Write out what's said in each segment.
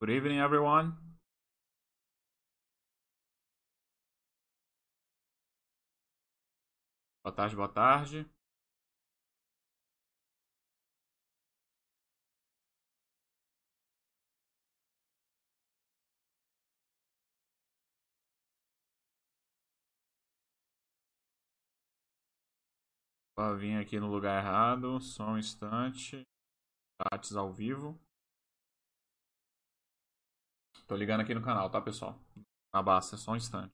Good evening, everyone. Boa tarde, boa tarde. Vir aqui no lugar errado, só um instante. Chats ao vivo. Tô ligando aqui no canal, tá, pessoal? Na basta, só um instante.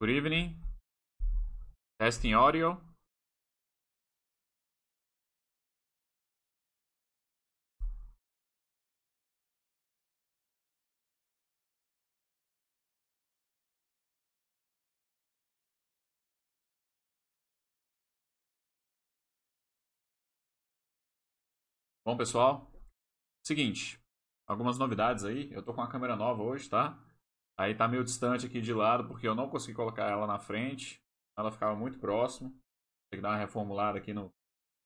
Good evening. Testing audio. Bom, pessoal, seguinte, algumas novidades aí. Eu tô com a câmera nova hoje, tá? Aí tá meio distante aqui de lado porque eu não consegui colocar ela na frente. Ela ficava muito próximo. Tem que dar uma reformulada aqui no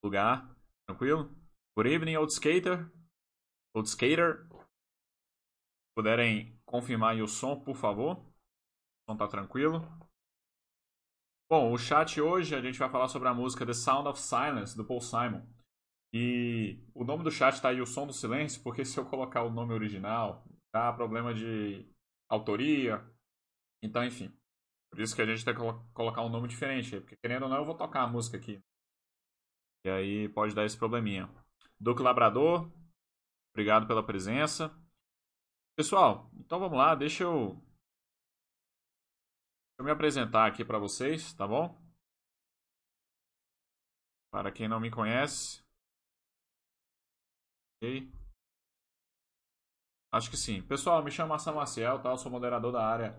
lugar. Tranquilo? Good evening, old skater. Old skater. Puderem confirmar aí o som, por favor. O som tá tranquilo. Bom, o chat hoje a gente vai falar sobre a música The Sound of Silence, do Paul Simon. E o nome do chat tá aí, o som do silêncio, porque se eu colocar o nome original, dá problema de autoria. Então, enfim. Por isso que a gente tem que colocar um nome diferente. Porque querendo ou não, eu vou tocar a música aqui. E aí pode dar esse probleminha. Duque Labrador, obrigado pela presença. Pessoal, então vamos lá, deixa eu, deixa eu me apresentar aqui para vocês, tá bom? Para quem não me conhece? Acho que sim. Pessoal, me chamo Marcelo Maciel, tá? Eu sou moderador da área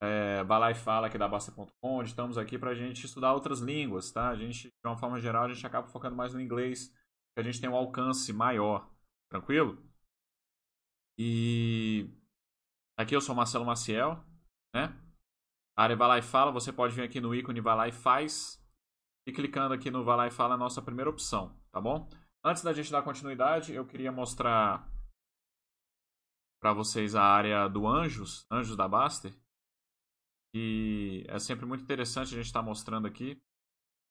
é, Balai Fala aqui da Basta.com, onde estamos aqui para a gente estudar outras línguas, tá? A gente, de uma forma geral, a gente acaba focando mais no inglês, que a gente tem um alcance maior, tranquilo? E aqui eu sou Marcelo Maciel, né? A área e Fala, você pode vir aqui no ícone Vai Lá e Faz e clicando aqui no e Fala é a nossa primeira opção, tá bom? Antes da gente dar continuidade, eu queria mostrar para vocês a área do Anjos, Anjos da Baster. E é sempre muito interessante a gente estar tá mostrando aqui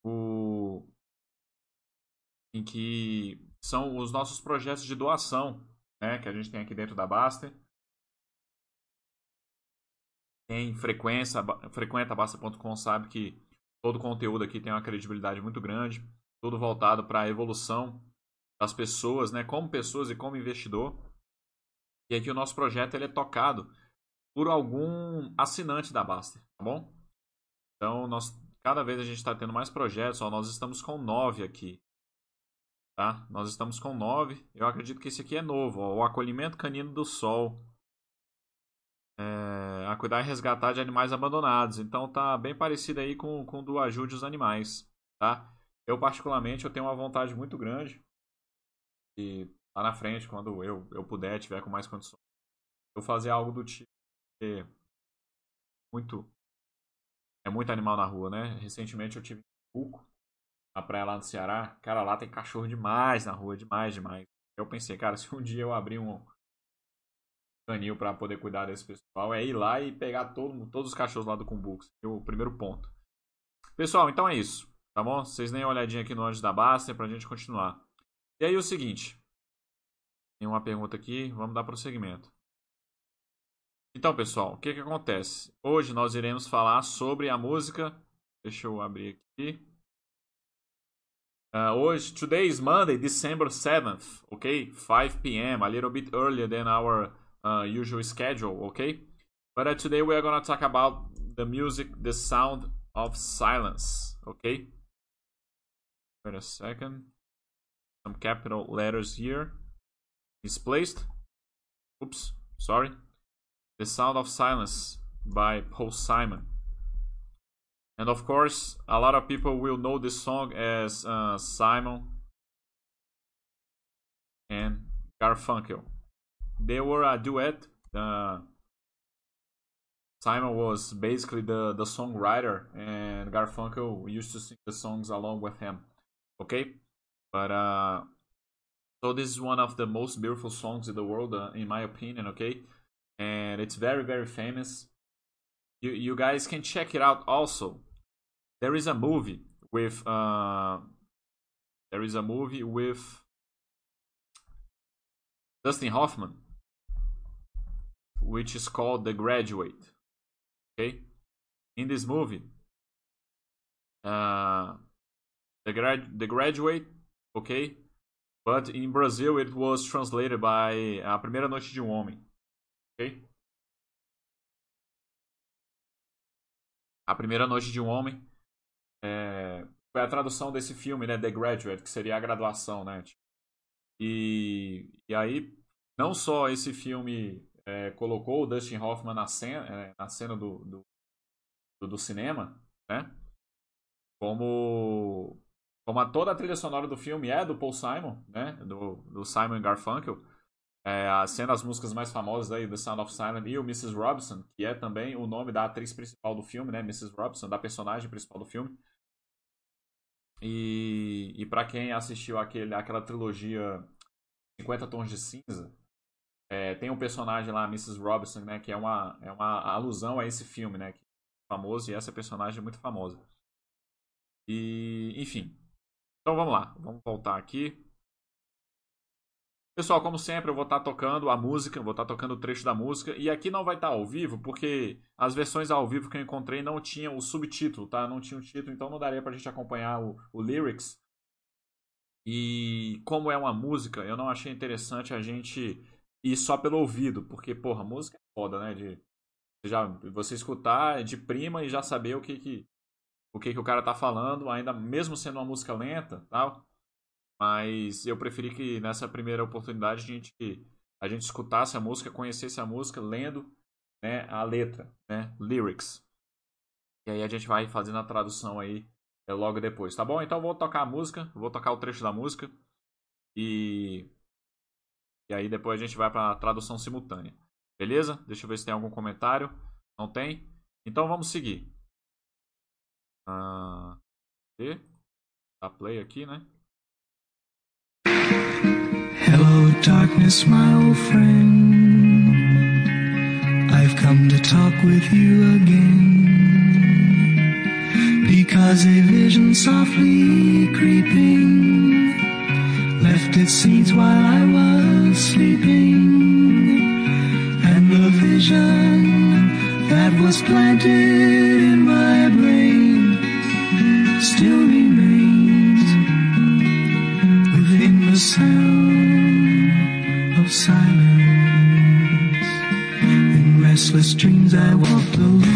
o em que são os nossos projetos de doação, né, que a gente tem aqui dentro da Baster. Quem frequência, frequenta Baster.com sabe que todo o conteúdo aqui tem uma credibilidade muito grande, tudo voltado para a evolução das pessoas, né, como pessoas e como investidor. E aqui o nosso projeto ele é tocado por algum assinante da Baster, tá bom? Então, nós, cada vez a gente está tendo mais projetos, ó, nós estamos com nove aqui. Tá? Nós estamos com nove. Eu acredito que esse aqui é novo, ó, o acolhimento canino do sol. É, a cuidar e resgatar de animais abandonados. Então tá bem parecido aí com, com o do ajude os animais, tá? Eu particularmente eu tenho uma vontade muito grande e lá na frente, quando eu, eu puder, tiver com mais condições, eu fazer algo do tipo. Muito. É muito animal na rua, né? Recentemente eu tive em Cuco, na praia lá no Ceará. Cara, lá tem cachorro demais na rua, demais, demais. Eu pensei, cara, se um dia eu abrir um canil para poder cuidar desse pessoal, é ir lá e pegar todo, todos os cachorros lá do Cumbux. É o primeiro ponto. Pessoal, então é isso. Tá bom? Vocês nem uma olhadinha aqui no Anjo da Basta pra gente continuar. E aí o seguinte. Tem uma pergunta aqui, vamos dar prosseguimento. Então, pessoal, o que, que acontece? Hoje nós iremos falar sobre a música. Deixa eu abrir aqui. Uh, hoje, today is Monday, December 7th, okay? 5 p.m., a little bit earlier than our uh, usual schedule, okay? But uh, today we are going to talk about the music, the sound of silence, okay? Wait a second some capital letters here. Displaced, Oops, sorry. The Sound of Silence by Paul Simon. And of course, a lot of people will know this song as uh, Simon and Garfunkel. they were a duet. Uh, Simon was basically the, the songwriter, and Garfunkel used to sing the songs along with him. Okay, but uh, so this is one of the most beautiful songs in the world, uh, in my opinion. Okay, and it's very very famous. You you guys can check it out. Also, there is a movie with uh, there is a movie with Dustin Hoffman, which is called The Graduate. Okay, in this movie, uh, the grad the graduate, okay, but in Brazil it was translated by A Primeira Noite de um Homem, ok? A Primeira Noite de um Homem é, foi a tradução desse filme, né, The Graduate, que seria a graduação, né? E, e aí, não só esse filme é, colocou o Dustin Hoffman na cena, é, na cena do, do, do, cinema, né? Como, como toda a trilha sonora do filme é do Paul Simon, né? Do, do Simon Garfunkel. É, sendo as músicas mais famosas aí, The Sound of Silence e o Mrs. Robinson, que é também o nome da atriz principal do filme, né? Mrs. Robinson, da personagem principal do filme. E, e para quem assistiu aquele, aquela trilogia 50 Tons de Cinza, é, tem um personagem lá, Mrs. Robinson, né, que é uma, é uma alusão a esse filme, né, que é famoso e essa personagem é muito famosa. E, enfim. Então vamos lá, vamos voltar aqui. Pessoal, como sempre, eu vou estar tá tocando a música, vou estar tá tocando o trecho da música. E aqui não vai estar tá ao vivo, porque as versões ao vivo que eu encontrei não tinham o subtítulo, tá? Não tinha o título, então não daria pra gente acompanhar o, o lyrics. E como é uma música, eu não achei interessante a gente ir só pelo ouvido, porque, porra, música é foda, né? De já, você escutar de prima e já saber o que que, o que que o cara tá falando, ainda mesmo sendo uma música lenta, tal. Mas eu preferi que nessa primeira oportunidade a gente, a gente escutasse a música, conhecesse a música lendo né, a letra, né, lyrics. E aí a gente vai fazendo a tradução aí é, logo depois, tá bom? Então vou tocar a música, vou tocar o trecho da música e e aí depois a gente vai para a tradução simultânea. Beleza? Deixa eu ver se tem algum comentário. Não tem? Então vamos seguir. Ah, e, dá play aqui, né? Hello, darkness, my old friend. I've come to talk with you again. Because a vision softly creeping left its seeds while I was sleeping. And the vision that was planted in my restless dreams I walked alone.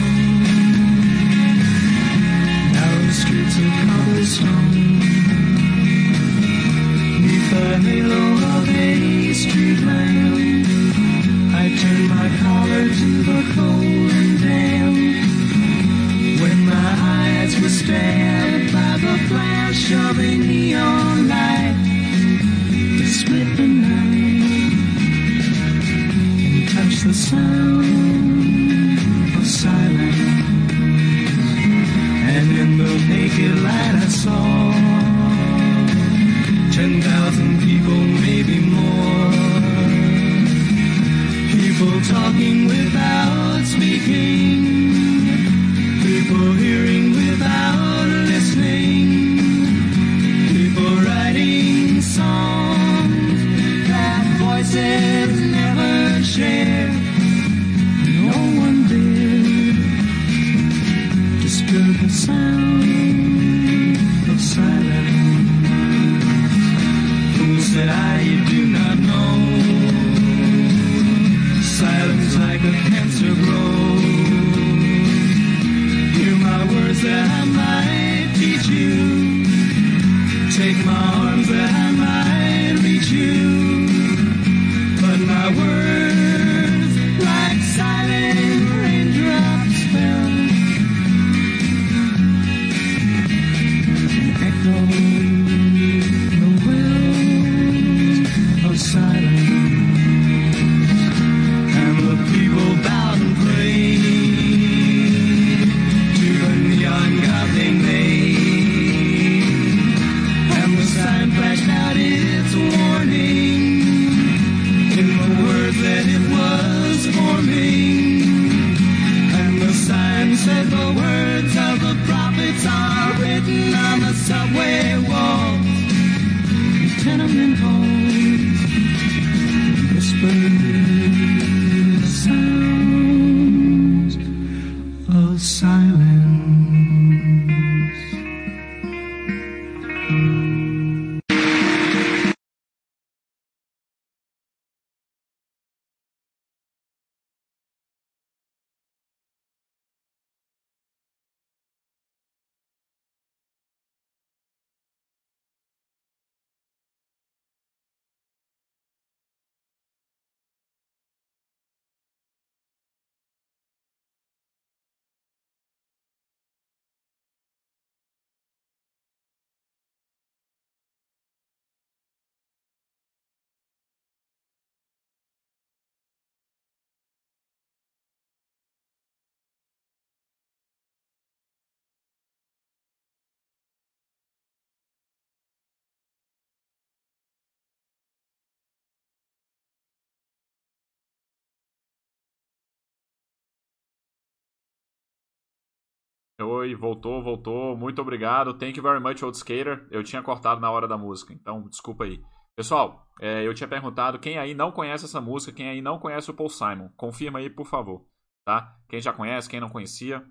Oi, voltou, voltou. Muito obrigado. Thank you very much, Old Skater. Eu tinha cortado na hora da música, então desculpa aí. Pessoal, é, eu tinha perguntado quem aí não conhece essa música, quem aí não conhece o Paul Simon. Confirma aí, por favor. Tá? Quem já conhece, quem não conhecia.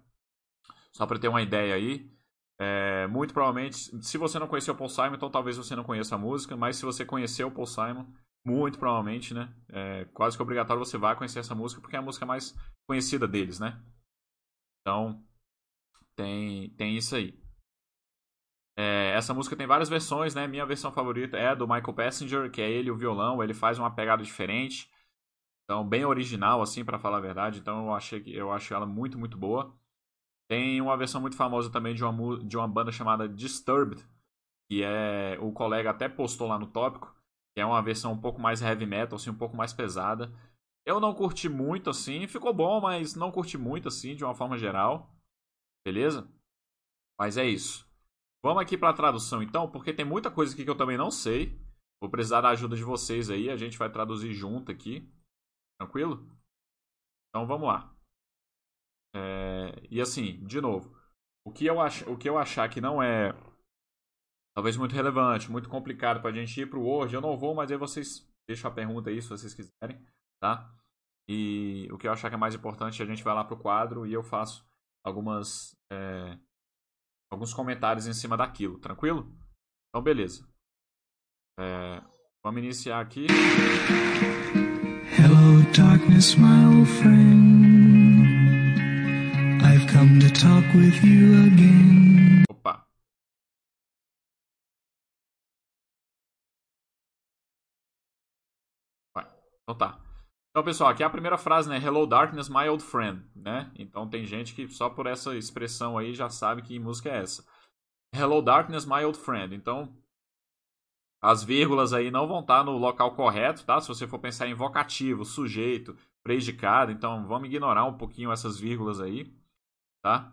Só para ter uma ideia aí. É, muito provavelmente, se você não conheceu o Paul Simon, então talvez você não conheça a música, mas se você conheceu o Paul Simon, muito provavelmente, né? É, quase que obrigatório você vai conhecer essa música, porque é a música mais conhecida deles, né? Então, tem, tem isso aí. É, essa música tem várias versões, né? Minha versão favorita é a do Michael Passenger, que é ele o violão, ele faz uma pegada diferente. Então, bem original, assim, para falar a verdade. Então, eu, achei, eu acho ela muito, muito boa. Tem uma versão muito famosa também de uma, de uma banda chamada Disturbed, que é o colega até postou lá no tópico, que é uma versão um pouco mais heavy metal, assim, um pouco mais pesada. Eu não curti muito, assim, ficou bom, mas não curti muito, assim, de uma forma geral. Beleza? Mas é isso. Vamos aqui para a tradução então, porque tem muita coisa aqui que eu também não sei. Vou precisar da ajuda de vocês aí, a gente vai traduzir junto aqui. Tranquilo? Então vamos lá. É... E assim, de novo, o que, eu ach... o que eu achar que não é talvez muito relevante, muito complicado para a gente ir para o Word, eu não vou, mas aí vocês deixam a pergunta aí se vocês quiserem, tá? E o que eu achar que é mais importante, a gente vai lá para o quadro e eu faço algumas é, alguns comentários em cima daquilo, tranquilo? Então, beleza. É, vamos iniciar aqui. Hello, darkness, my old friend. I've come to talk with you again. Opa. Vai. Então tá. Então, pessoal, aqui é a primeira frase, né? Hello Darkness, my old friend, né? Então tem gente que só por essa expressão aí já sabe que música é essa. Hello Darkness, my old friend. Então, as vírgulas aí não vão estar no local correto, tá? Se você for pensar em vocativo, sujeito, predicado, então vamos ignorar um pouquinho essas vírgulas aí, tá?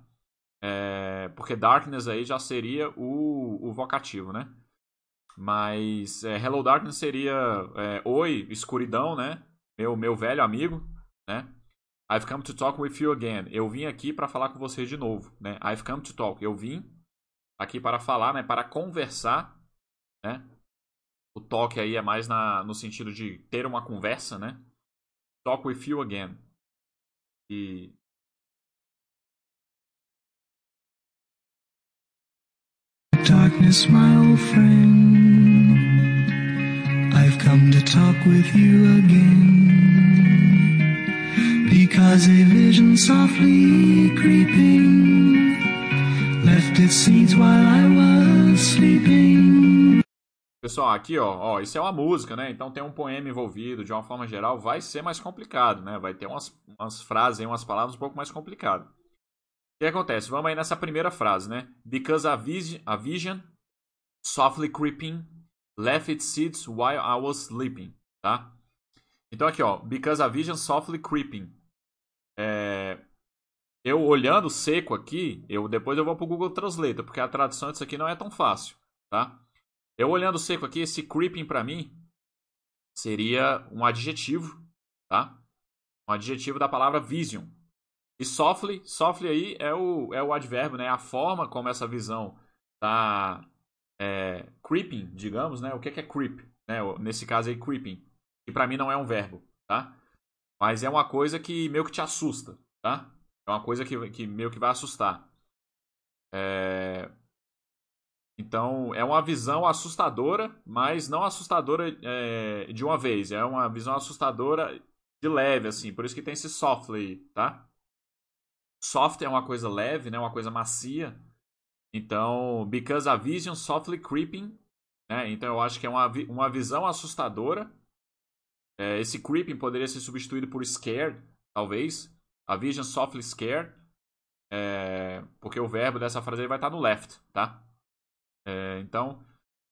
É, porque darkness aí já seria o, o vocativo, né? Mas é, Hello Darkness seria é, Oi, escuridão, né? Meu, meu velho amigo, né? I've come to talk with you again. Eu vim aqui para falar com você de novo, né? I've come to talk. Eu vim aqui para falar, né? Para conversar, né? O talk aí é mais na, no sentido de ter uma conversa, né? Talk with you again. E Darkness, my old friend. Come to talk with you again. Because a vision softly creeping left its seeds while I was sleeping. Pessoal, aqui ó, ó, isso é uma música, né? Então tem um poema envolvido, de uma forma geral, vai ser mais complicado, né? Vai ter umas, umas frases, umas palavras um pouco mais complicadas. O que acontece? Vamos aí nessa primeira frase, né? Because a, vis a vision softly creeping left its seeds while I was sleeping, tá? Então aqui ó, because a vision softly creeping é, eu olhando seco aqui, eu depois eu vou pro Google Translate, porque a tradução disso aqui não é tão fácil, tá? Eu olhando seco aqui, esse creeping para mim seria um adjetivo, tá? Um adjetivo da palavra vision. E softly, softly aí é o, é o advérbio, né? A forma como essa visão tá é, creeping, digamos, né? O que é, que é creep? Né? Nesse caso aí, creeping. Que para mim não é um verbo, tá? Mas é uma coisa que meio que te assusta, tá? É uma coisa que, que meio que vai assustar. É... Então, é uma visão assustadora, mas não assustadora é, de uma vez. É uma visão assustadora de leve, assim. Por isso que tem esse softly, tá? Soft é uma coisa leve, né? Uma coisa macia. Então, because a vision softly creeping, né? Então, eu acho que é uma, uma visão assustadora. É, esse creeping poderia ser substituído por scared, talvez. A vision softly scared. É, porque o verbo dessa frase vai estar no left, tá? É, então,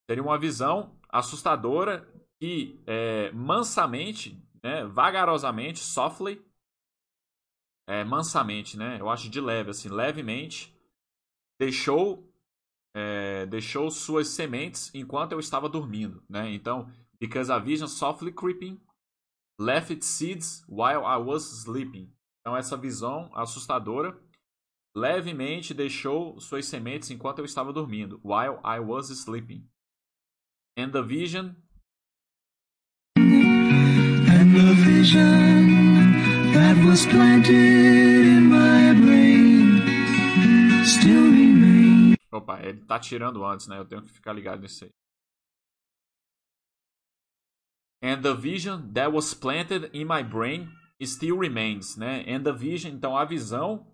seria uma visão assustadora que é, mansamente, né, vagarosamente, softly, é, mansamente, né, eu acho de leve, assim, levemente, deixou é, deixou suas sementes enquanto eu estava dormindo, né? Então, because a vision softly creeping left its seeds while I was sleeping. Então, essa visão assustadora levemente deixou suas sementes enquanto eu estava dormindo, while I was sleeping. And the vision And the vision that was planted in my brain still. Opa, ele tá tirando antes, né? Eu tenho que ficar ligado nisso aí. And the vision that was planted in my brain still remains, né? And the vision, então a visão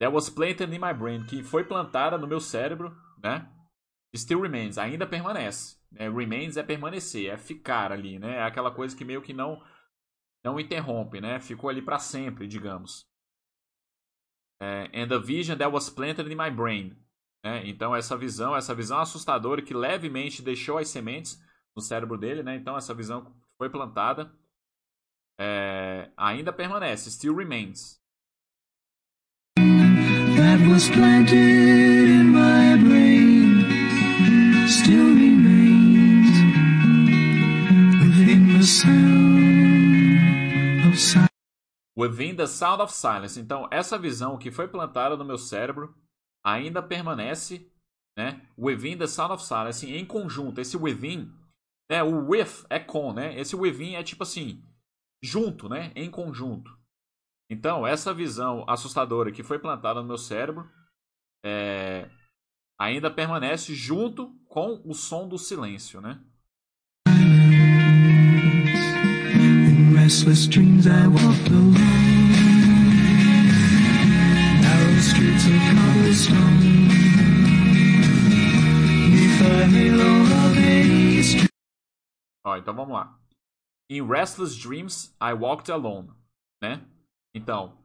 That was planted in my brain, que foi plantada no meu cérebro, né? Still remains, ainda permanece. Né? Remains é permanecer, é ficar ali, né? É aquela coisa que meio que não não interrompe, né? Ficou ali para sempre, digamos. É, and the vision that was planted in my brain. Né? Então essa visão, essa visão assustadora que levemente deixou as sementes no cérebro dele, né? Então essa visão foi plantada é, ainda permanece, still remains that was planted in my brain still remains within the sound of silence. Within the sound of silence. Então, essa visão que foi plantada no meu cérebro ainda permanece, né? Within the sound of silence, assim, em conjunto. Esse within, né? O with é com, né? Esse within é tipo assim, junto, né? Em conjunto. Então, essa visão assustadora que foi plantada no meu cérebro é, ainda permanece junto com o som do silêncio, né? restless dreams I alone streets of cobblestone Ó, então vamos lá. In restless dreams I walked alone, né? Então,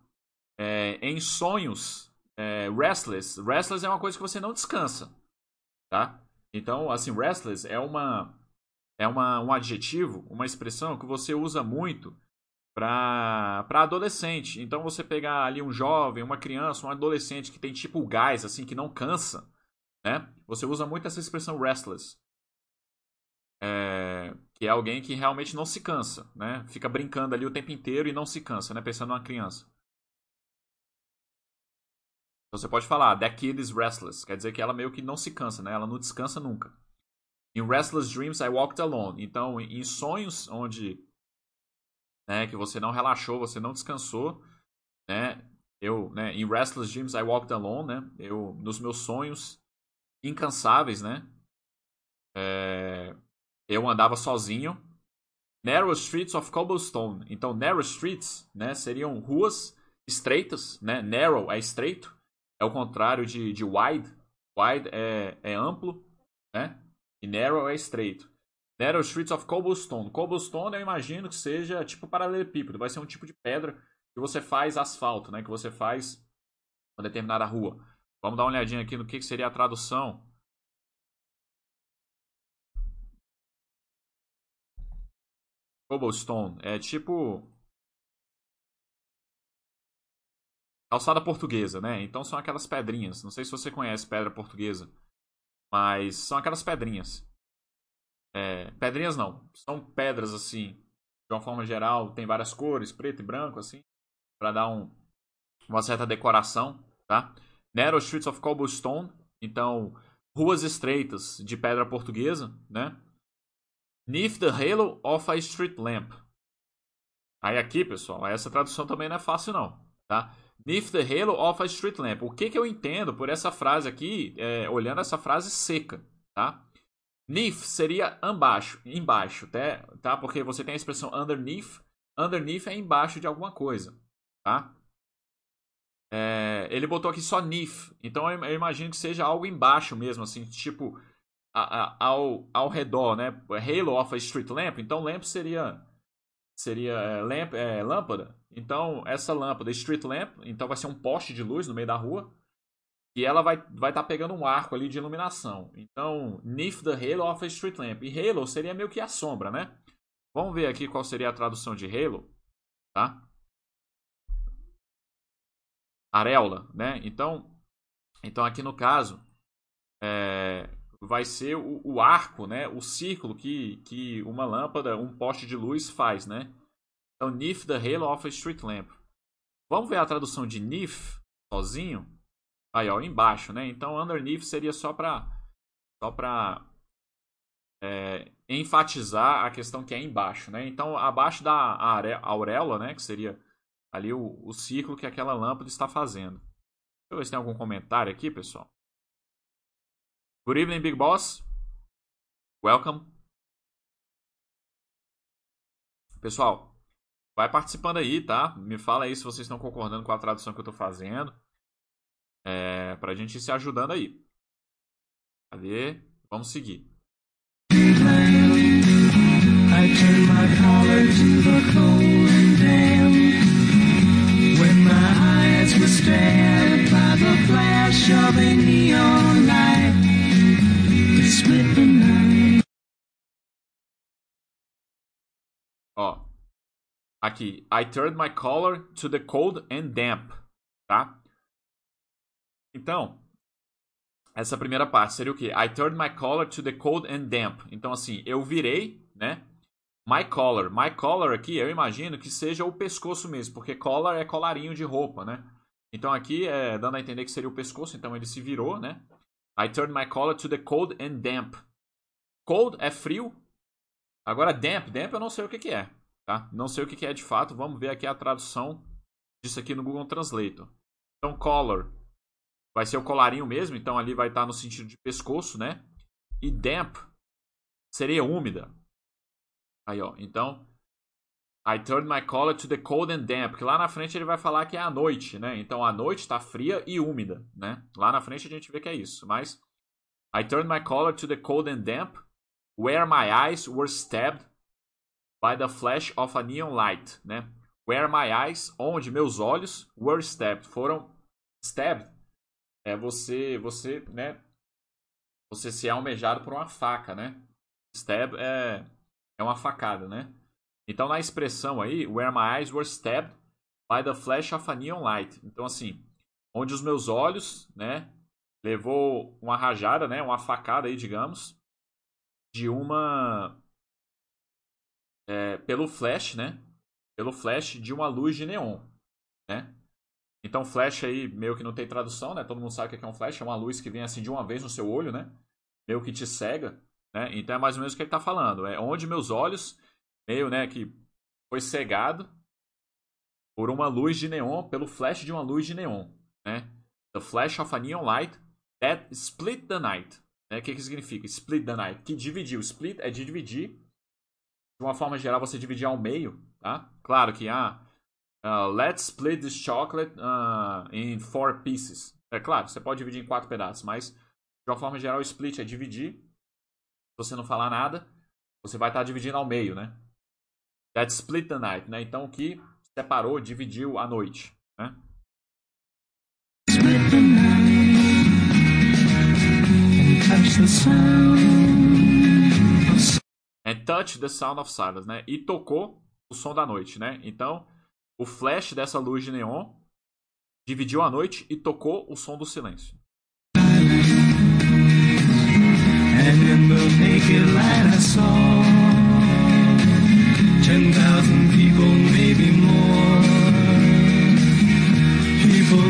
é, em sonhos, é, restless. Restless é uma coisa que você não descansa, tá? Então, assim, restless é uma é uma, um adjetivo, uma expressão que você usa muito para adolescente. Então, você pegar ali um jovem, uma criança, um adolescente que tem tipo gás, assim, que não cansa, né? Você usa muito essa expressão restless. É, que é alguém que realmente não se cansa, né? Fica brincando ali o tempo inteiro e não se cansa, né? Pensando numa criança. Então você pode falar, that kid is restless. Quer dizer que ela meio que não se cansa, né? Ela não descansa nunca. In restless dreams I walked alone. Então, em sonhos onde né, que você não relaxou, você não descansou, né? Eu, né, in restless dreams I walked alone, né? Eu nos meus sonhos incansáveis, né? É, eu andava sozinho. Narrow streets of cobblestone. Então, narrow streets, né, seriam ruas estreitas, né? Narrow é estreito, é o contrário de, de wide. Wide é, é amplo, né? E narrow é estreito. Narrow streets of cobblestone. Cobblestone eu imagino que seja tipo paralelepípedo. Vai ser um tipo de pedra que você faz asfalto, né? Que você faz uma determinada rua. Vamos dar uma olhadinha aqui no que seria a tradução Cobblestone. É tipo. Calçada portuguesa, né? Então são aquelas pedrinhas. Não sei se você conhece pedra portuguesa. Mas são aquelas pedrinhas. É, pedrinhas não. São pedras assim. De uma forma geral, tem várias cores, preto e branco, assim. para dar um, uma certa decoração, tá? Narrow Streets of Cobblestone. Então, ruas estreitas de pedra portuguesa, né? Neath the halo of a street lamp. Aí aqui, pessoal, essa tradução também não é fácil não, tá? Neath the halo of a street lamp. O que, que eu entendo por essa frase aqui, é, olhando essa frase seca, tá? Neath seria embaixo, embaixo, tá? tá? Porque você tem a expressão underneath. Underneath é embaixo de alguma coisa, tá? É, ele botou aqui só neath. Então eu, eu, imagino que seja algo embaixo mesmo, assim, tipo a, a, ao, ao redor, né? Halo of a street lamp. Então lamp seria seria é, lamp, é, lâmpada. Então, essa lâmpada, street lamp, então vai ser um poste de luz no meio da rua. E ela vai estar vai tá pegando um arco ali de iluminação. Então, neath the halo of a street lamp. E halo seria meio que a sombra, né? Vamos ver aqui qual seria a tradução de halo, tá? Areola, né? Então, então aqui no caso, é, vai ser o, o, arco, né? O círculo que, que uma lâmpada, um poste de luz faz, né? Então, Neath the Halo of a Street Lamp. Vamos ver a tradução de Neath sozinho? Aí, ó, embaixo, né? Então, underneath seria só para só para é, enfatizar a questão que é embaixo, né? Então, abaixo da auréola, né? Que seria ali o, o círculo que aquela lâmpada está fazendo. Deixa eu ver se tem algum comentário aqui, pessoal. Good evening, Big Boss. Welcome. Pessoal, vai participando aí, tá? Me fala aí se vocês estão concordando com a tradução que eu estou fazendo. É, pra gente ir se ajudando aí. Cadê? Vamos seguir. Ó, aqui, I turned my collar to the cold and damp, tá? Então, essa primeira parte seria o quê? I turned my collar to the cold and damp. Então, assim, eu virei, né? My collar. My collar aqui, eu imagino que seja o pescoço mesmo, porque collar é colarinho de roupa, né? Então aqui é dando a entender que seria o pescoço, então ele se virou, né? I turned my collar to the cold and damp. Cold é frio. Agora damp, damp eu não sei o que, que é, tá? Não sei o que, que é de fato. Vamos ver aqui a tradução disso aqui no Google Translator. Então collar vai ser o colarinho mesmo, então ali vai estar no sentido de pescoço, né? E damp seria úmida. Aí, ó. Então, I turned my collar to the cold and damp. Que lá na frente ele vai falar que é a noite, né? Então a noite está fria e úmida, né? Lá na frente a gente vê que é isso. Mas I turned my collar to the cold and damp, where my eyes were stabbed by the flash of a neon light, né? Where my eyes, onde meus olhos were stabbed, foram stabbed. É você, você, né? Você ser almejado por uma faca, né? Stab é é uma facada, né? Então, na expressão aí, where my eyes were stabbed by the flash of a neon light. Então, assim, onde os meus olhos, né, levou uma rajada, né, uma facada aí, digamos, de uma é, pelo flash, né, pelo flash de uma luz de neon, né? Então, flash aí meio que não tem tradução, né? Todo mundo sabe o que é um flash, é uma luz que vem assim de uma vez no seu olho, né? Meio que te cega, né? Então é mais ou menos o que ele está falando, é onde meus olhos meio, né, que foi cegado por uma luz de neon, pelo flash de uma luz de neon, né? The flash of a neon light that split the night. Né? O que, que significa? Split the night. Que dividiu. Split é de dividir. De uma forma geral, você dividir ao meio, tá? Claro que, ah, uh, let's split this chocolate uh, in four pieces. É claro, você pode dividir em quatro pedaços, mas de uma forma geral, split é dividir. Se você não falar nada, você vai estar dividindo ao meio, né? That split the night, né? Então, que separou, dividiu a noite, né? And touch the sound of silence, né? E tocou o som da noite, né? Então, o flash dessa luz de neon dividiu a noite e tocou o som do silêncio.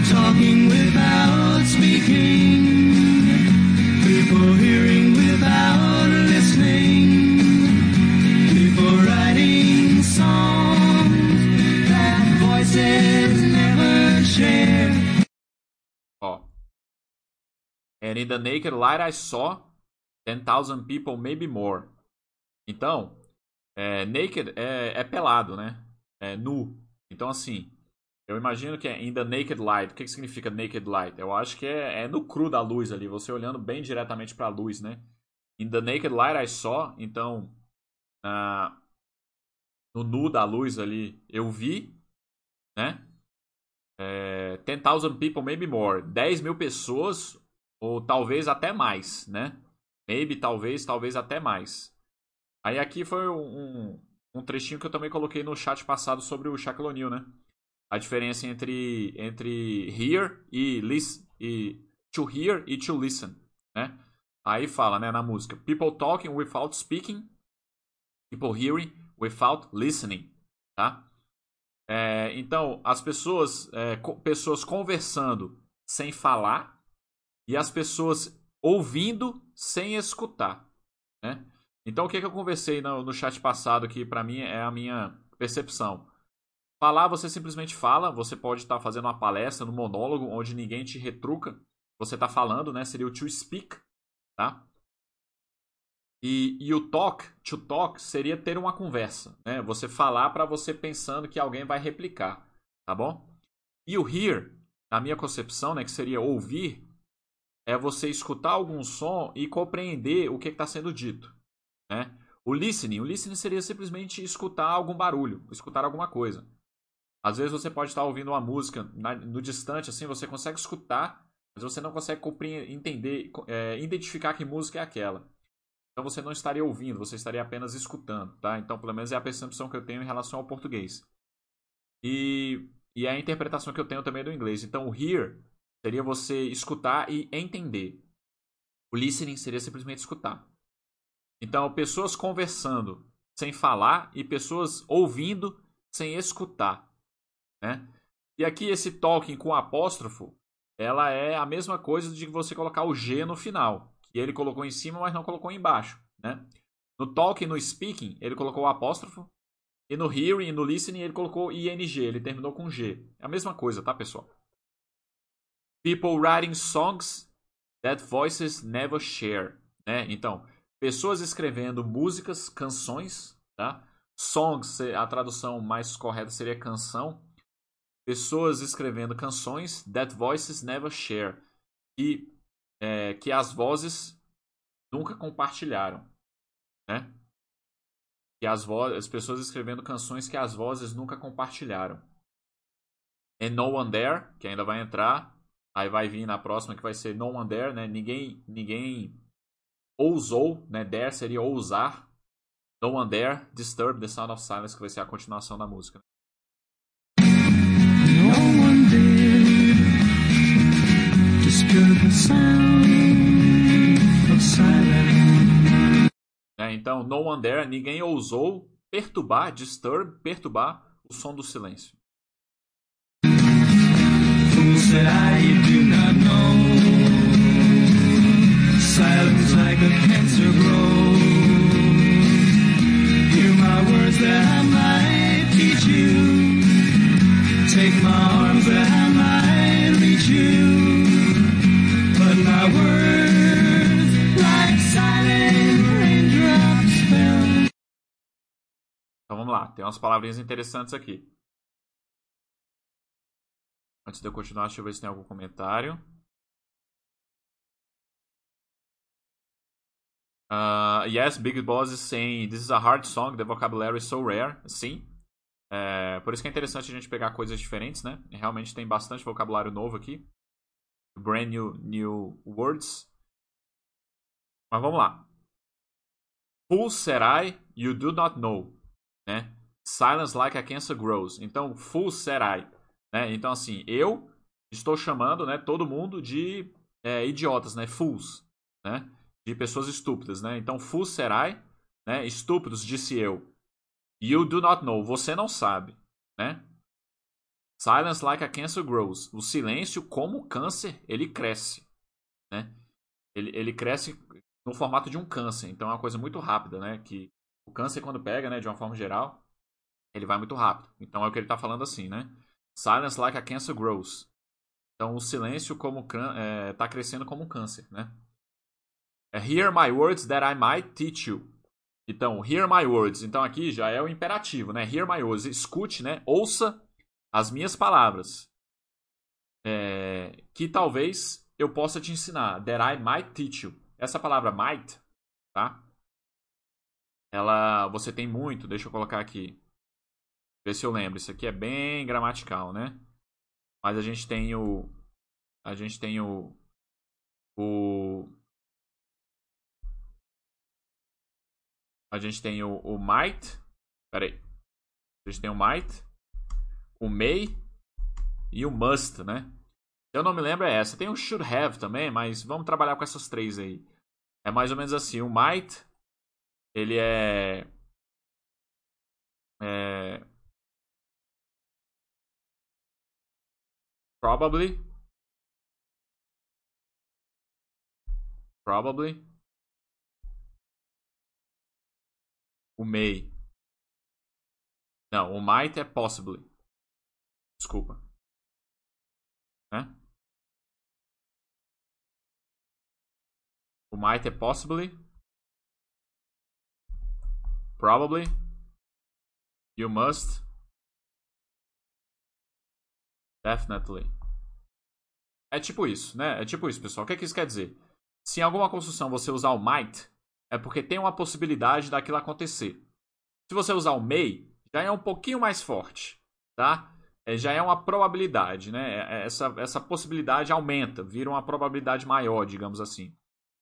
Talking without speaking. In the naked light I saw 10,000 people, maybe more. Então, é, naked é, é, pelado, né? É nu. Então, assim, eu imagino que é in the naked light. O que, que significa naked light? Eu acho que é, é no cru da luz ali, você olhando bem diretamente para a luz, né? In the naked light I saw. Então, uh, no nu da luz ali, eu vi, né? É, 10,000 people, maybe more. 10 mil pessoas, ou talvez até mais, né? Maybe, talvez, talvez até mais. Aí aqui foi um, um trechinho que eu também coloquei no chat passado sobre o Shaquille O'Neal, né? A diferença entre, entre hear e, listen, e to hear e to listen, né? Aí fala, né, na música, people talking without speaking, people hearing without listening, tá? É, então, as pessoas, é, co pessoas conversando sem falar e as pessoas ouvindo sem escutar, né? Então, o que, que eu conversei no, no chat passado que para mim é a minha percepção. Falar, você simplesmente fala, você pode estar tá fazendo uma palestra, um monólogo, onde ninguém te retruca, você está falando, né? Seria o to speak, tá? E, e, o talk, to talk, seria ter uma conversa, né? Você falar para você pensando que alguém vai replicar, tá bom? E o hear, na minha concepção, né, que seria ouvir, é você escutar algum som e compreender o que está sendo dito, né? O listening, o listening seria simplesmente escutar algum barulho, escutar alguma coisa. Às vezes você pode estar ouvindo uma música no distante, assim, você consegue escutar, mas você não consegue entender, é, identificar que música é aquela. Então você não estaria ouvindo, você estaria apenas escutando, tá? Então, pelo menos é a percepção que eu tenho em relação ao português. E, e é a interpretação que eu tenho também do inglês. Então, o hear seria você escutar e entender. O listening seria simplesmente escutar. Então, pessoas conversando sem falar e pessoas ouvindo sem escutar, né? E aqui esse talking com apóstrofo, ela é a mesma coisa de você colocar o G no final que ele colocou em cima, mas não colocou embaixo, né? No talking, no speaking, ele colocou o apóstrofo. E no hearing no listening, ele colocou ing, ele terminou com G. É a mesma coisa, tá, pessoal? People writing songs that voices never share, né? Então, pessoas escrevendo músicas, canções, tá? Songs, a tradução mais correta seria canção. Pessoas escrevendo canções that voices never share. E é, que as vozes nunca compartilharam, né? Que as, as pessoas escrevendo canções que as vozes nunca compartilharam. And No One There, que ainda vai entrar. Aí vai vir na próxima que vai ser No One There, né? Ninguém, ninguém ousou, né? There seria ousar. No One There, Disturb the Sound of Silence, que vai ser a continuação da música. É, então, no one there, ninguém ousou perturbar, disturb, perturbar o som do silêncio. Silence like a cancer grows. Hear my words that I might teach you. Take my arms that I might reach you. Então vamos lá, tem umas palavrinhas interessantes aqui. Antes de eu continuar, deixa eu ver se tem algum comentário. Uh, yes, Big Boss is saying this is a hard song, the vocabulary is so rare. Sim. É, por isso que é interessante a gente pegar coisas diferentes, né? Realmente tem bastante vocabulário novo aqui brand new, new words. Mas vamos lá. Who said I? You do not know. Né? Silence like a cancer grows. Então, full said I. Né? Então, assim, eu estou chamando né, todo mundo de é, idiotas, né? Fools. Né? De pessoas estúpidas. Né? Então, full said I. Né? Estúpidos, disse eu. You do not know. Você não sabe. Né? Silence like a cancer grows. O silêncio, como o câncer, ele cresce. Né? Ele, ele cresce no formato de um câncer. Então é uma coisa muito rápida, né? Que o câncer, quando pega, né, de uma forma geral, ele vai muito rápido. Então é o que ele está falando assim, né? Silence like a cancer grows. Então, o silêncio como é, tá crescendo como um câncer, né? É, hear my words that I might teach you. Então, hear my words. Então, aqui já é o imperativo, né? Hear my words. Escute, né? Ouça as minhas palavras. É, que talvez eu possa te ensinar. That I might teach you. Essa palavra might, tá? Ela, você tem muito. Deixa eu colocar aqui. Ver se eu lembro. Isso aqui é bem gramatical, né? Mas a gente tem o. A gente tem o. O. A gente tem o, o might. Pera aí. A gente tem o might. O may. E o must, né? Eu não me lembro é essa. Tem o should have também, mas vamos trabalhar com essas três aí. É mais ou menos assim. O might. Ele é. É. Probably. Probably. O may. Não, o might é possibly. Desculpa. Né? O might é possibly. Probably. You must. Definitely. É tipo isso, né? É tipo isso, pessoal. O que, é que isso quer dizer? Se em alguma construção você usar o might, é porque tem uma possibilidade daquilo acontecer. Se você usar o may, já é um pouquinho mais forte, tá? É, já é uma probabilidade, né? É, é, essa, essa possibilidade aumenta, vira uma probabilidade maior, digamos assim.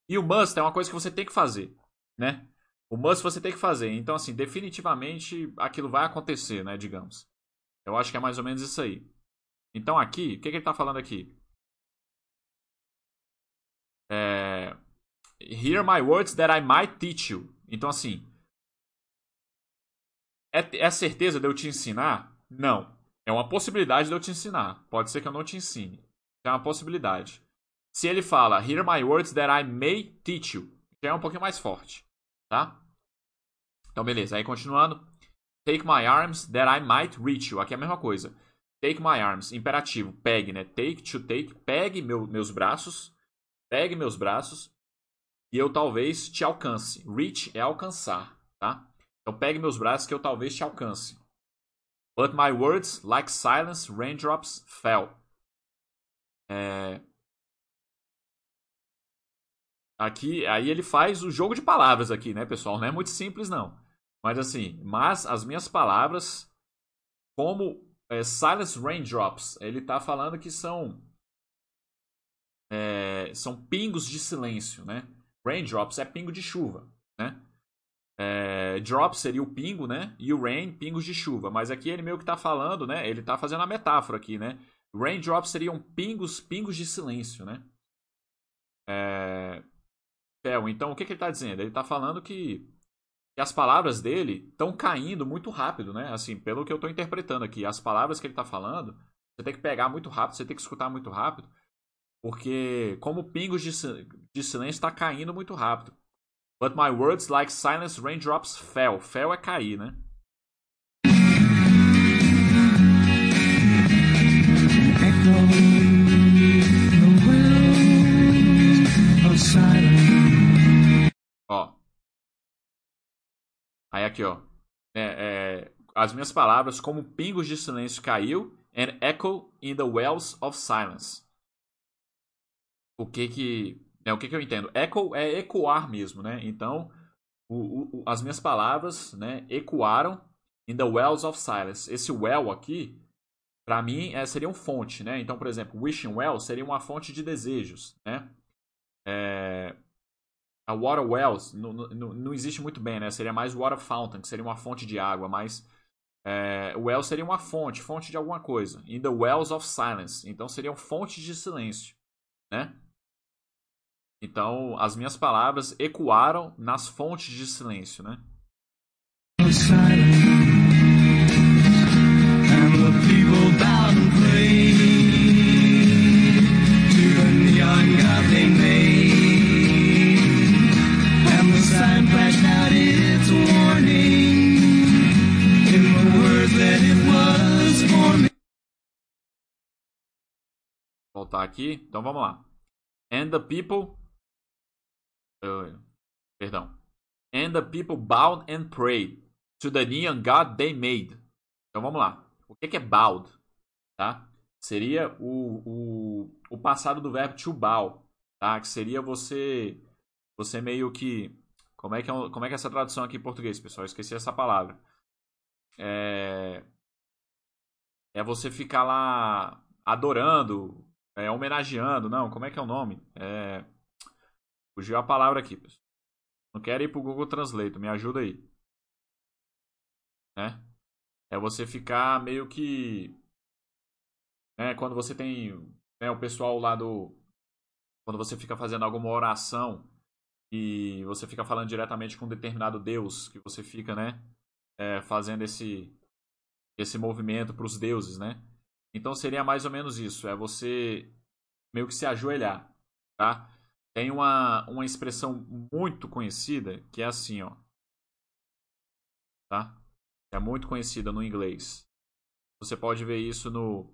E o must é uma coisa que você tem que fazer, né? O must você tem que fazer. Então, assim, definitivamente aquilo vai acontecer, né? Digamos. Eu acho que é mais ou menos isso aí. Então aqui, o que, que ele está falando aqui? É, Hear my words that I might teach you. Então assim, é, é certeza de eu te ensinar? Não. É uma possibilidade de eu te ensinar. Pode ser que eu não te ensine. É uma possibilidade. Se ele fala, Hear my words that I may teach you, já é um pouquinho mais forte. Tá? Então, beleza. Aí, continuando. Take my arms that I might reach you. Aqui é a mesma coisa. Take my arms, imperativo, pegue, né? Take to take, pegue meu, meus braços, pegue meus braços e eu talvez te alcance. Reach é alcançar, tá? Então pegue meus braços que eu talvez te alcance. But my words, like silence, raindrops, fell. É... Aqui, aí ele faz o jogo de palavras aqui, né, pessoal? Não é muito simples, não. Mas assim, mas as minhas palavras, como é, Silence Raindrops, ele está falando que são é, são pingos de silêncio, né? Raindrops é pingo de chuva, né? É, drop seria o pingo, né? E o rain, pingos de chuva. Mas aqui ele meio que está falando, né? Ele está fazendo a metáfora aqui, né? Raindrops seriam pingos, pingos de silêncio, né? É... Então, o que, que ele está dizendo? Ele está falando que que as palavras dele estão caindo muito rápido, né? Assim, pelo que eu estou interpretando aqui, as palavras que ele está falando, você tem que pegar muito rápido, você tem que escutar muito rápido, porque como pingos de, de silêncio está caindo muito rápido. But my words like silence raindrops fell. Fell é cair, né? Ó, Aí aqui, ó. É, é, as minhas palavras, como pingos de silêncio caiu, and echo in the wells of silence. O que que, né, o que que eu entendo? Echo é ecoar mesmo, né? Então, o, o, as minhas palavras, né, ecoaram in the wells of silence. Esse well aqui, para mim, é, seria um fonte, né? Então, por exemplo, wishing well seria uma fonte de desejos, né? É, a water wells não, não, não existe muito bem, né? Seria mais water fountain, que seria uma fonte de água, mas é, well seria uma fonte, fonte de alguma coisa. In the wells of silence, então seriam fontes de silêncio, né? Então, as minhas palavras ecoaram nas fontes de silêncio, né? And the people bowed and prayed. Voltar aqui, então vamos lá. And the people. Uh, perdão. And the people bowed and prayed to the neon god they made. Então vamos lá. O que é, é bowed? Tá? Seria o, o, o passado do verbo to bow. Tá? Que seria você. Você meio que. Como é que é, como é que é essa tradução aqui em português, pessoal? Eu esqueci essa palavra. É, é você ficar lá adorando, é, homenageando, não, como é que é o nome? É... Fugiu a palavra aqui, pessoal. Não quero ir pro Google Translate, me ajuda aí. Né? É você ficar meio que. Né, quando você tem né, o pessoal lá do. Quando você fica fazendo alguma oração e você fica falando diretamente com um determinado Deus, que você fica, né? É, fazendo esse, esse movimento para os deuses, né? Então seria mais ou menos isso, é você meio que se ajoelhar, tá? Tem uma, uma expressão muito conhecida que é assim, ó. Tá? É muito conhecida no inglês. Você pode ver isso no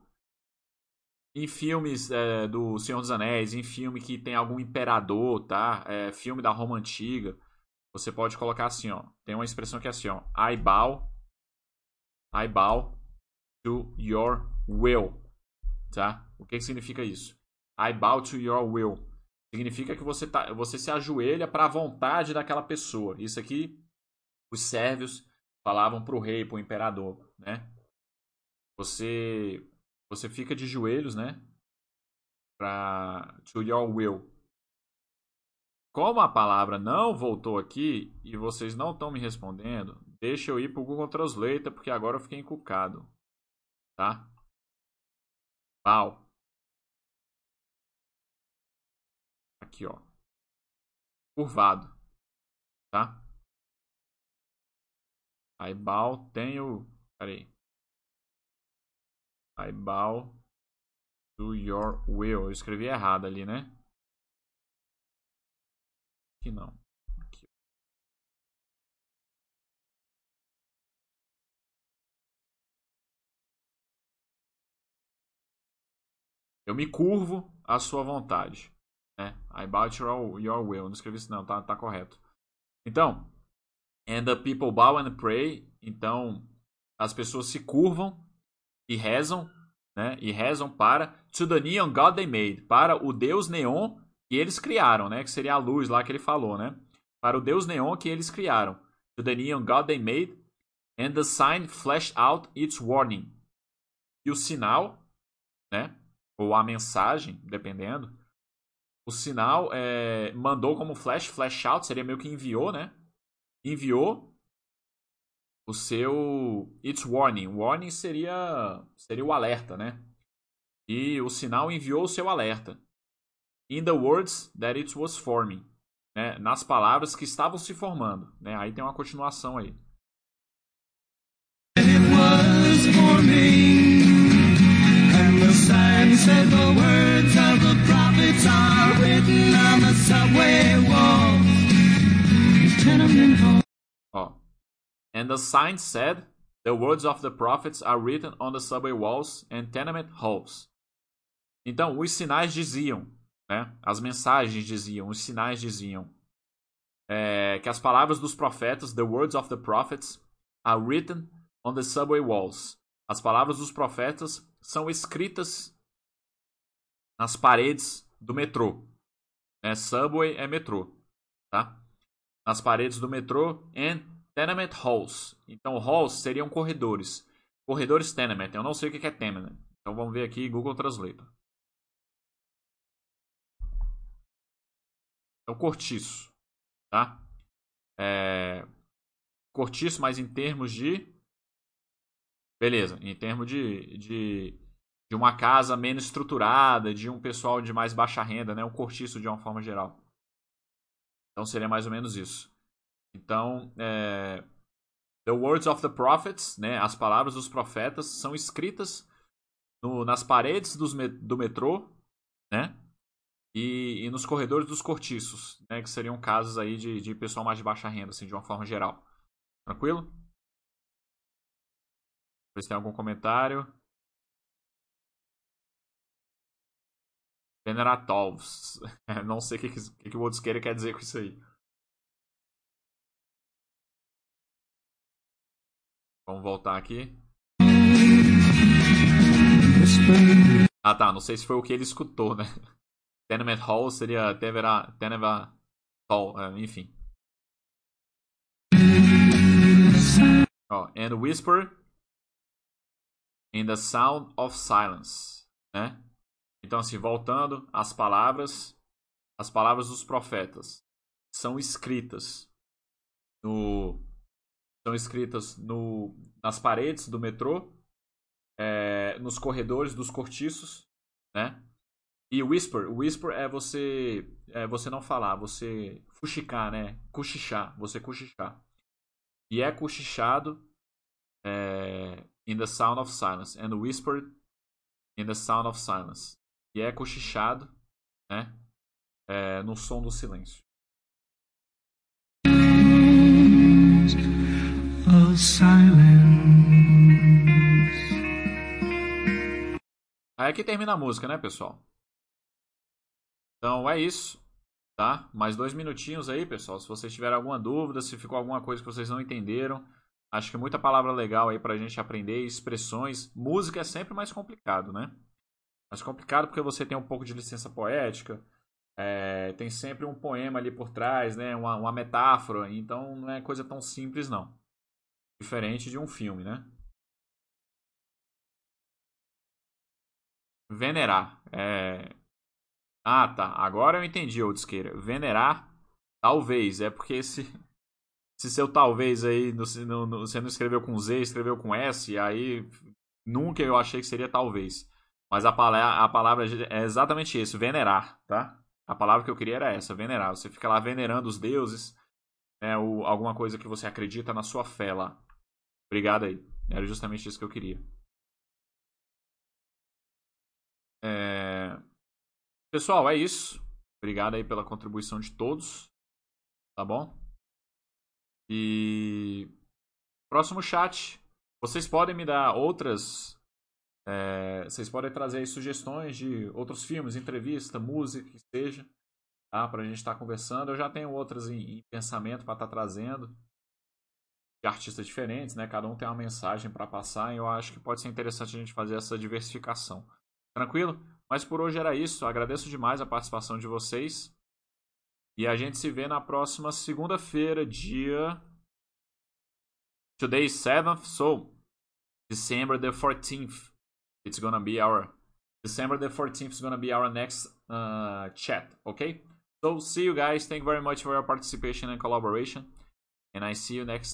em filmes é, do Senhor dos Anéis, em filme que tem algum imperador, tá? É, filme da Roma antiga. Você pode colocar assim, ó. Tem uma expressão que é assim, ó. I bow, I bow to your will, tá? O que, significa isso? I bow to your will. Significa que você, tá, você se ajoelha para a vontade daquela pessoa. Isso aqui, os sérvios falavam para o rei, para o imperador, né? Você, você fica de joelhos, né? Para to your will. Como a palavra não voltou aqui e vocês não estão me respondendo, deixa eu ir para o Google Translate porque agora eu fiquei encucado tá? Pau. Aqui, ó. Curvado, tá? Aí bal tem o... Peraí. Bow to your will. Eu escrevi errado ali, né? Aqui não. Eu me curvo à sua vontade. Né? I bow to your, will. Não escrevi isso não, tá, tá correto. Então, and the people bow and pray. Então, as pessoas se curvam e rezam, né? E rezam para to the neon god they made, para o deus neon que eles criaram, né? Que seria a luz lá que ele falou, né? Para o deus neon que eles criaram. To the neon god they made, and the sign flashed out its warning. E o sinal, né? ou a mensagem, dependendo, o sinal é, mandou como flash, flash out, seria meio que enviou, né? Enviou o seu it's warning. Warning seria seria o alerta, né? E o sinal enviou o seu alerta. In the words that it was forming, né? Nas palavras que estavam se formando, né? Aí tem uma continuação aí. It was forming sign said the words of the prophets are written on the subway walls. Tenement halls. Oh. And the sign said the words of the prophets are written on the subway walls and tenement halls. Então, os sinais diziam, né? As mensagens diziam, os sinais diziam é, que as palavras dos profetas, the words of the prophets, are written on the subway walls. As palavras dos profetas são escritas nas paredes do metrô. Né? Subway é metrô, tá? Nas paredes do metrô and tenement halls. Então, halls seriam corredores. Corredores tenement. Eu não sei o que é tenement. Então, vamos ver aqui Google Translate. É o cortiço, tá? É... Cortiço, mas em termos de Beleza, em termos de, de, de uma casa menos estruturada, de um pessoal de mais baixa renda, né? Um cortiço de uma forma geral. Então seria mais ou menos isso. Então, é, The words of the prophets, né? As palavras dos profetas são escritas no, nas paredes dos, do metrô, né? E, e, nos corredores dos cortiços, né? Que seriam casas aí de, de pessoal mais de baixa renda, assim, de uma forma geral. Tranquilo? Ver se tem algum comentário. Veneratovs. Não sei o que, que, que o quer dizer com isso aí. Vamos voltar aqui. Ah tá, não sei se foi o que ele escutou, né? Tenement Hall seria Teneva, Teneva Hall, é, enfim. Ó, and whisper in the sound of silence, né? Então assim, voltando, as palavras, as palavras dos profetas são escritas no são escritas no, nas paredes do metrô, é, nos corredores dos cortiços, né? E whisper, whisper é você é você não falar, você fuxicar, né? Cochichar, você cochichar. E é cochichado é, in the sound of silence and whispered in the sound of silence. E é cochichado, né? É, no som do silêncio. Aí aqui termina a música, né, pessoal? Então é isso, tá? Mais dois minutinhos aí, pessoal. Se vocês tiverem alguma dúvida, se ficou alguma coisa que vocês não entenderam, acho que muita palavra legal aí pra gente aprender, expressões. Música é sempre mais complicado, né? Mais complicado porque você tem um pouco de licença poética, é, tem sempre um poema ali por trás, né? Uma, uma metáfora, então não é coisa tão simples, não. Diferente de um filme, né? Venerar. É... Ah, tá. Agora eu entendi, Oudsqueira. Venerar, talvez. É porque se, se seu talvez aí no, no, você não escreveu com Z, escreveu com S, aí nunca eu achei que seria talvez. Mas a palavra, a palavra é exatamente isso, venerar, tá? A palavra que eu queria era essa, venerar. Você fica lá venerando os deuses, né, ou alguma coisa que você acredita na sua fé lá. Obrigado aí. Era justamente isso que eu queria. É... Pessoal, é isso. Obrigado aí pela contribuição de todos. Tá bom? E próximo chat. Vocês podem me dar outras. É... Vocês podem trazer sugestões de outros filmes, entrevista, música, que seja, tá? Para a gente estar tá conversando. Eu já tenho outras em, em pensamento para estar tá trazendo de artistas diferentes, né? Cada um tem uma mensagem para passar e eu acho que pode ser interessante a gente fazer essa diversificação. Tranquilo? Mas por hoje era isso. Agradeço demais a participação de vocês. E a gente se vê na próxima segunda-feira, dia. Today is 7th, so December the 14th. It's gonna be our. December the 14th is gonna be our next uh, chat, okay? So see you guys. Thank you very much for your participation and collaboration. And I see you next